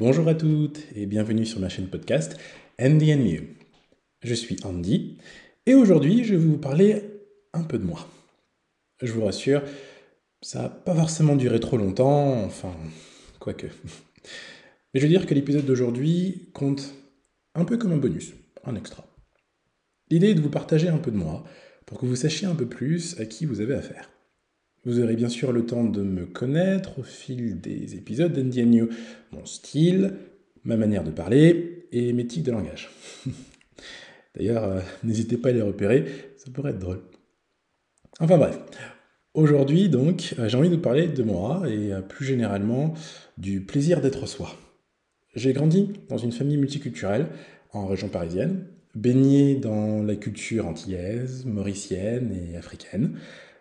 Bonjour à toutes et bienvenue sur ma chaîne podcast Andy and Me. Je suis Andy et aujourd'hui je vais vous parler un peu de moi. Je vous rassure, ça n'a pas forcément duré trop longtemps, enfin, quoique. Mais je veux dire que l'épisode d'aujourd'hui compte un peu comme un bonus, un extra. L'idée est de vous partager un peu de moi pour que vous sachiez un peu plus à qui vous avez affaire. Vous aurez bien sûr le temps de me connaître au fil des épisodes d'Andy New, mon style, ma manière de parler et mes tics de langage. D'ailleurs, euh, n'hésitez pas à les repérer, ça pourrait être drôle. Enfin bref, aujourd'hui donc, euh, j'ai envie de vous parler de moi et euh, plus généralement du plaisir d'être soi. J'ai grandi dans une famille multiculturelle en région parisienne, baigné dans la culture antillaise, mauricienne et africaine.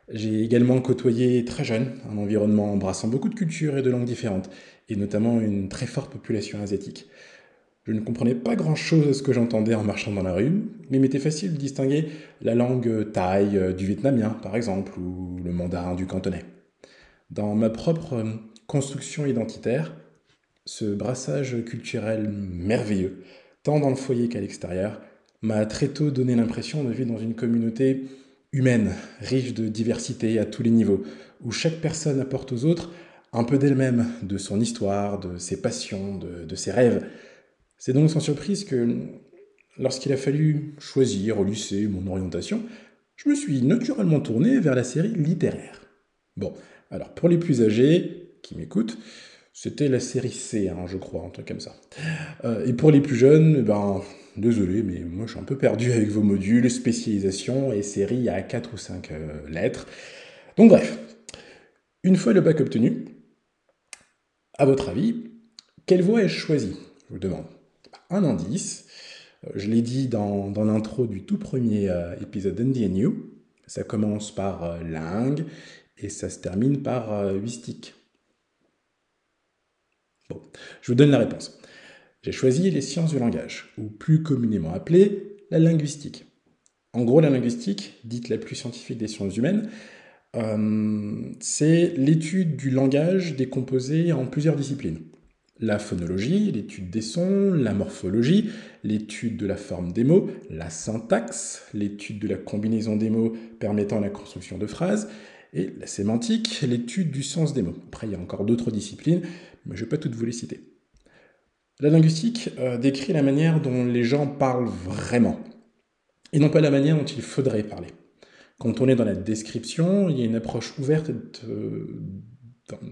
J'ai également côtoyé très jeune un environnement embrassant beaucoup de cultures et de langues différentes, et notamment une très forte population asiatique. Je ne comprenais pas grand-chose de ce que j'entendais en marchant dans la rue, mais il m'était facile de distinguer la langue thaï euh, du vietnamien, par exemple, ou le mandarin du cantonais. Dans ma propre euh, construction identitaire, ce brassage culturel merveilleux, tant dans le foyer qu'à l'extérieur, m'a très tôt donné l'impression de vivre dans une communauté humaine, riche de diversité à tous les niveaux, où chaque personne apporte aux autres un peu d'elle-même, de son histoire, de ses passions, de, ses rêves. C'est donc sans surprise que lorsqu'il a fallu choisir au lycée mon orientation, je me suis naturellement tourné vers la série littéraire. Bon, alors pour les plus âgés qui m'écoutent, c'était la série C, hein, je crois, un truc comme ça. Euh, et pour les plus jeunes, eh ben, désolé, mais moi je suis un peu perdu avec vos modules, spécialisation et série à 4 ou 5 euh, lettres. Donc bref, une fois le bac obtenu, à votre avis, quelle voie ai-je choisi? Je vous demande. Un indice, euh, je l'ai dit dans, l'intro du tout premier épisode d'Andy and You, ça commence par langue et ça se termine par huistique. Bon, je vous donne la réponse. J'ai choisi les sciences du langage, ou plus communément appelées la linguistique. En gros, la linguistique, dite la plus scientifique des sciences humaines, euh, c'est l'étude du langage décomposé en plusieurs disciplines. La phonologie, l'étude des sons, la morphologie, l'étude de la forme des mots, la syntaxe, l'étude de la combinaison des mots permettant la construction de phrases, et la sémantique, l'étude du sens des mots. Après, il y a encore d'autres disciplines, mais je ne vais pas toutes vous les citer. La linguistique euh, décrit la manière dont les gens parlent vraiment, et non pas la manière dont il faudrait parler. Quand on est dans la description, il y a une approche ouverte,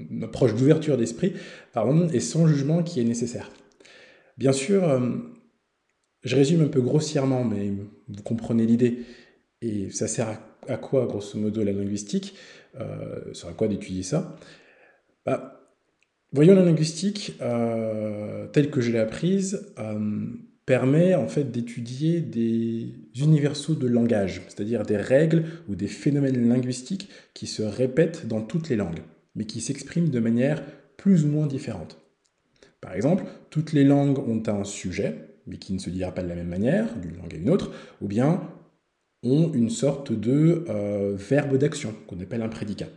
une approche d'ouverture d'esprit, pardon, et sans jugement qui est nécessaire. Bien sûr, euh, je résume un peu grossièrement, mais vous comprenez l'idée. Et ça sert à, quoi, grosso modo, la linguistique euh, à quoi d'étudier ça? Bah, Voyons la linguistique, euh, telle que je l'ai apprise, euh, permet en fait d'étudier des universaux de langage, c'est-à-dire des règles ou des phénomènes linguistiques qui se répètent dans toutes les langues, mais qui s'expriment de manière plus ou moins différente. Par exemple, toutes les langues ont un sujet, mais qui ne se dira pas de la même manière d'une langue à une autre, ou bien ont une sorte de euh, verbe d'action qu'on appelle un prédicat.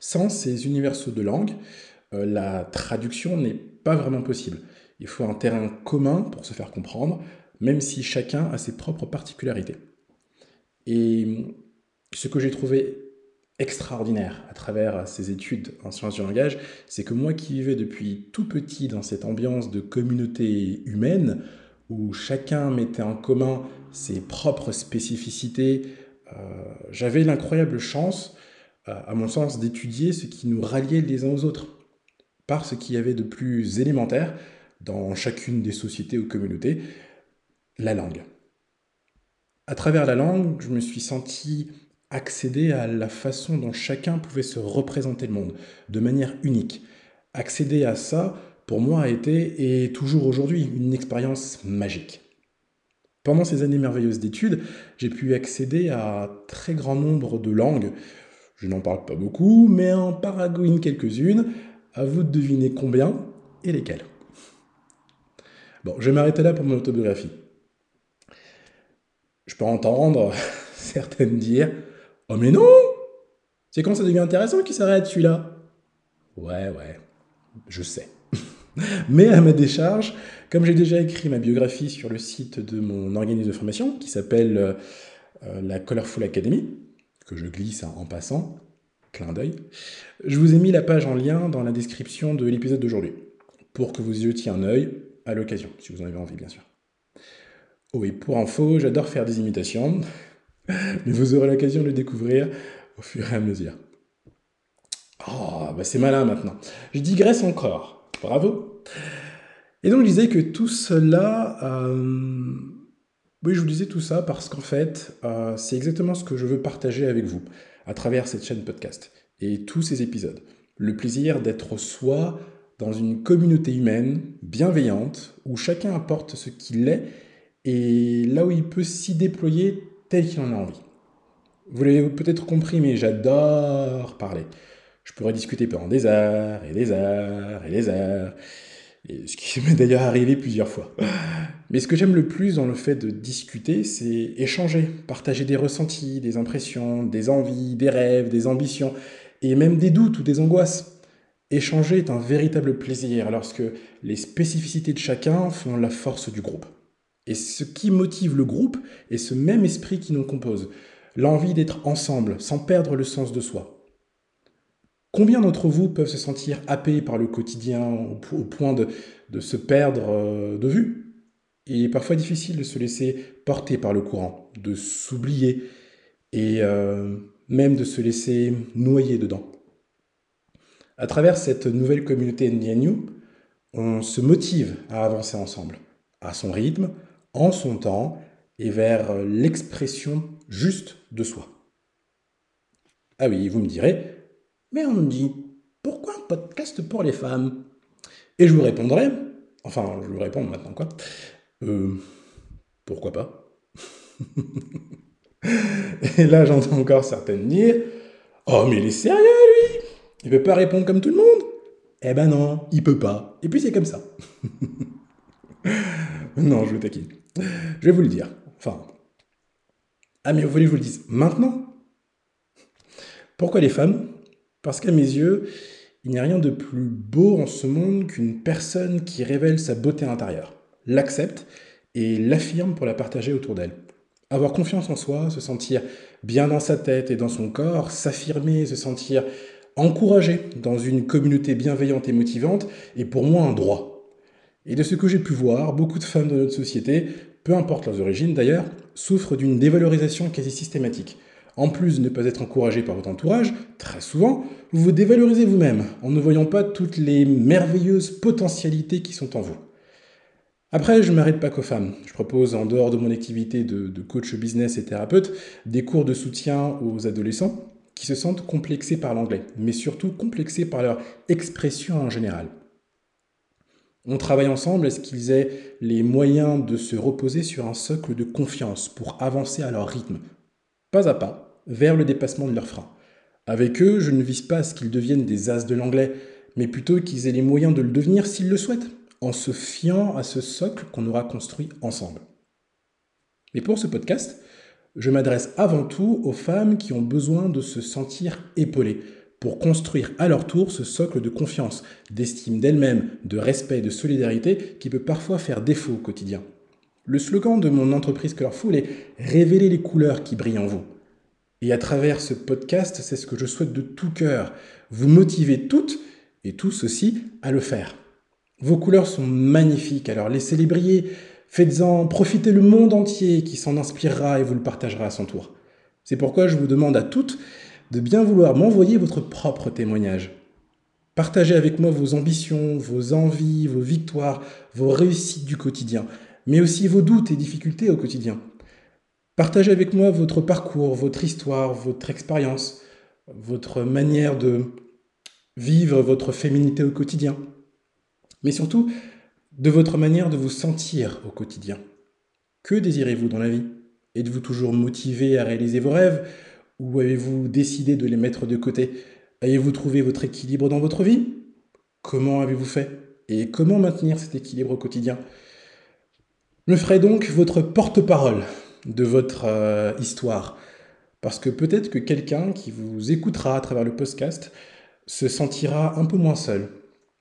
Sans ces universaux de langue, euh, la traduction n'est pas vraiment possible. Il faut un terrain commun pour se faire comprendre, même si chacun a ses propres particularités. Et ce que j'ai trouvé extraordinaire à travers ces études en sciences du langage, c'est que moi qui vivais depuis tout petit dans cette ambiance de communauté humaine, où chacun mettait en commun ses propres spécificités, euh, j'avais l'incroyable chance, euh, à mon sens, d'étudier ce qui nous ralliait les uns aux autres par ce qu'il y avait de plus élémentaire dans chacune des sociétés ou communautés, la langue. À travers la langue, je me suis senti accéder à la façon dont chacun pouvait se représenter le monde, de manière unique. Accéder à ça, pour moi, a été et toujours aujourd'hui une expérience magique. Pendant ces années merveilleuses d'études, j'ai pu accéder à très grand nombre de langues. Je n'en parle pas beaucoup, mais en paragouine quelques-unes, à vous de deviner combien et lesquels. Bon, je vais m'arrêter là pour mon autobiographie. Je peux entendre certaines dire Oh, mais non C'est quand ça devient intéressant qu'il s'arrête celui-là Ouais, ouais, je sais. Mais à ma décharge, comme j'ai déjà écrit ma biographie sur le site de mon organisme de formation, qui s'appelle euh, euh, la Colorful Academy, que je glisse en passant, clin d'œil, je vous ai mis la page en lien dans la description de l'épisode d'aujourd'hui, pour que vous y jetiez un œil à l'occasion, si vous en avez envie, bien sûr. Oh, et pour info, j'adore faire des imitations, mais vous aurez l'occasion de le découvrir au fur et à mesure. Oh, bah c'est malin maintenant. Je digresse encore. Bravo. Et donc je disais que tout cela... Euh, oui, je vous disais tout ça parce qu'en fait, euh, c'est exactement ce que je veux partager avec vous à travers cette chaîne podcast et tous ces épisodes. Le plaisir d'être soi dans une communauté humaine bienveillante où chacun apporte ce qu'il est et là où il peut s'y déployer tel qu'il en a envie. Vous l'avez peut-être compris, mais j'adore parler. Je pourrais discuter pendant des heures et des heures et des heures. Ce qui m'est d'ailleurs arrivé plusieurs fois. Mais ce que j'aime le plus dans le fait de discuter, c'est échanger, partager des ressentis, des impressions, des envies, des rêves, des ambitions, et même des doutes ou des angoisses. Échanger est un véritable plaisir lorsque les spécificités de chacun font la force du groupe. Et ce qui motive le groupe est ce même esprit qui nous compose, l'envie d'être ensemble, sans perdre le sens de soi. Combien d'entre vous peuvent se sentir happés par le quotidien au, point de, se perdre euh, de vue? Il est parfois difficile de se laisser porter par le courant, de s'oublier et euh, même de se laisser noyer dedans. À travers cette nouvelle communauté NDNU, on se motive à avancer ensemble, à son rythme, en son temps et vers l'expression juste de soi. Ah oui, vous me direz, mais on me dit Pourquoi un podcast pour les femmes? Et je vous répondrai, enfin, je vous réponds maintenant quoi euh, Pourquoi pas? Et là, j'entends encore certaines dire Oh, mais il est sérieux, lui Il peut pas répondre comme tout le monde Eh ben non, il peut pas. Et puis c'est comme ça. non, je vous taquine. Je vais vous le dire. Enfin. Ah, mais vous voulez que je vous le dise maintenant? Pourquoi les femmes parce qu'à mes yeux, il n'y a rien de plus beau en ce monde qu'une personne qui révèle sa beauté intérieure, l'accepte et l'affirme pour la partager autour d'elle. Avoir confiance en soi, se sentir bien dans sa tête et dans son corps, s'affirmer, se sentir encouragé dans une communauté bienveillante et motivante est pour moi un droit. Et de ce que j'ai pu voir, beaucoup de femmes de notre société, peu importe leurs origines d'ailleurs, souffrent d'une dévalorisation quasi systématique. En plus de ne pas être encouragé par votre entourage, très souvent, vous vous dévalorisez vous-même en ne voyant pas toutes les merveilleuses potentialités qui sont en vous. Après, je ne m'arrête pas qu'aux femmes. Je propose, en dehors de mon activité de, de, coach business et thérapeute, des cours de soutien aux adolescents qui se sentent complexés par l'anglais, mais surtout complexés par leur expression en général. On travaille ensemble à ce qu'ils aient les moyens de se reposer sur un socle de confiance pour avancer à leur rythme, pas à pas, vers le dépassement de leurs freins. Avec eux, je ne vise pas à ce qu'ils deviennent des as de l'anglais, mais plutôt qu'ils aient les moyens de le devenir s'ils le souhaitent, en se fiant à ce socle qu'on aura construit ensemble. Mais pour ce podcast, je m'adresse avant tout aux femmes qui ont besoin de se sentir épaulées pour construire à leur tour ce socle de confiance, d'estime d'elles-mêmes, de respect, de solidarité qui peut parfois faire défaut au quotidien. Le slogan de mon entreprise Colorful est Révéler les couleurs qui brillent en vous. Et à travers ce podcast, c'est ce que je souhaite de tout cœur. Vous motiver toutes et tous aussi à le faire. Vos couleurs sont magnifiques, alors laissez-les briller. Faites-en profiter le monde entier qui s'en inspirera et vous le partagera à son tour. C'est pourquoi je vous demande à toutes de bien vouloir m'envoyer votre propre témoignage. Partagez avec moi vos ambitions, vos envies, vos victoires, vos réussites du quotidien, mais aussi vos doutes et difficultés au quotidien. Partagez avec moi votre parcours, votre histoire, votre expérience, votre manière de vivre votre féminité au quotidien, mais surtout de votre manière de vous sentir au quotidien. Que désirez-vous dans la vie? Êtes-vous toujours motivé à réaliser vos rêves ou avez-vous décidé de les mettre de côté? Avez-vous trouvé votre équilibre dans votre vie? Comment avez-vous fait? Et comment maintenir cet équilibre au quotidien? Je me ferai donc votre porte-parole de votre euh, histoire. Parce que peut-être que quelqu'un qui vous écoutera à travers le podcast se sentira un peu moins seul.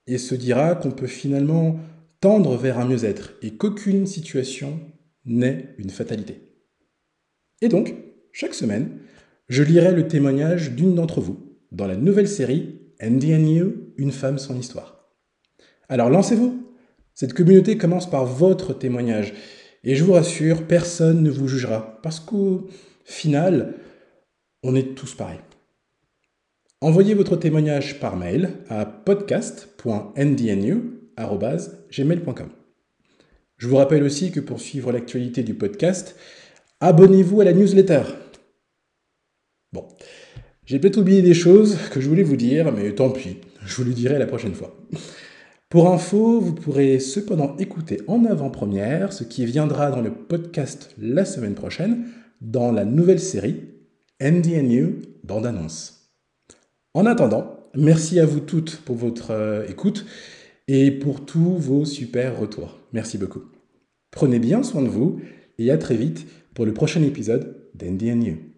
et se dira qu'on peut finalement tendre vers un mieux-être et qu'aucune situation n'est une fatalité. Et donc, chaque semaine, je lirai le témoignage d'une d'entre vous dans la nouvelle série Andy une femme sans histoire. Alors lancez-vous Cette communauté commence par votre témoignage et je vous rassure, personne ne vous jugera parce qu'au final, on est tous pareils. Envoyez votre témoignage par mail à podcast.ndnu.gmail.com. Je vous rappelle aussi que pour suivre l'actualité du podcast, abonnez-vous à la newsletter. Bon, j'ai peut-être oublié des choses que je voulais vous dire, mais tant pis, je vous le dirai la prochaine fois. Pour info, vous pourrez cependant écouter en avant-première ce qui viendra dans le podcast la semaine prochaine dans la nouvelle série NDNU Bande Annonce. En attendant, merci à vous toutes pour votre euh, écoute et pour tous vos super retours. Merci beaucoup. Prenez bien soin de vous et à très vite pour le prochain épisode d'NDNU.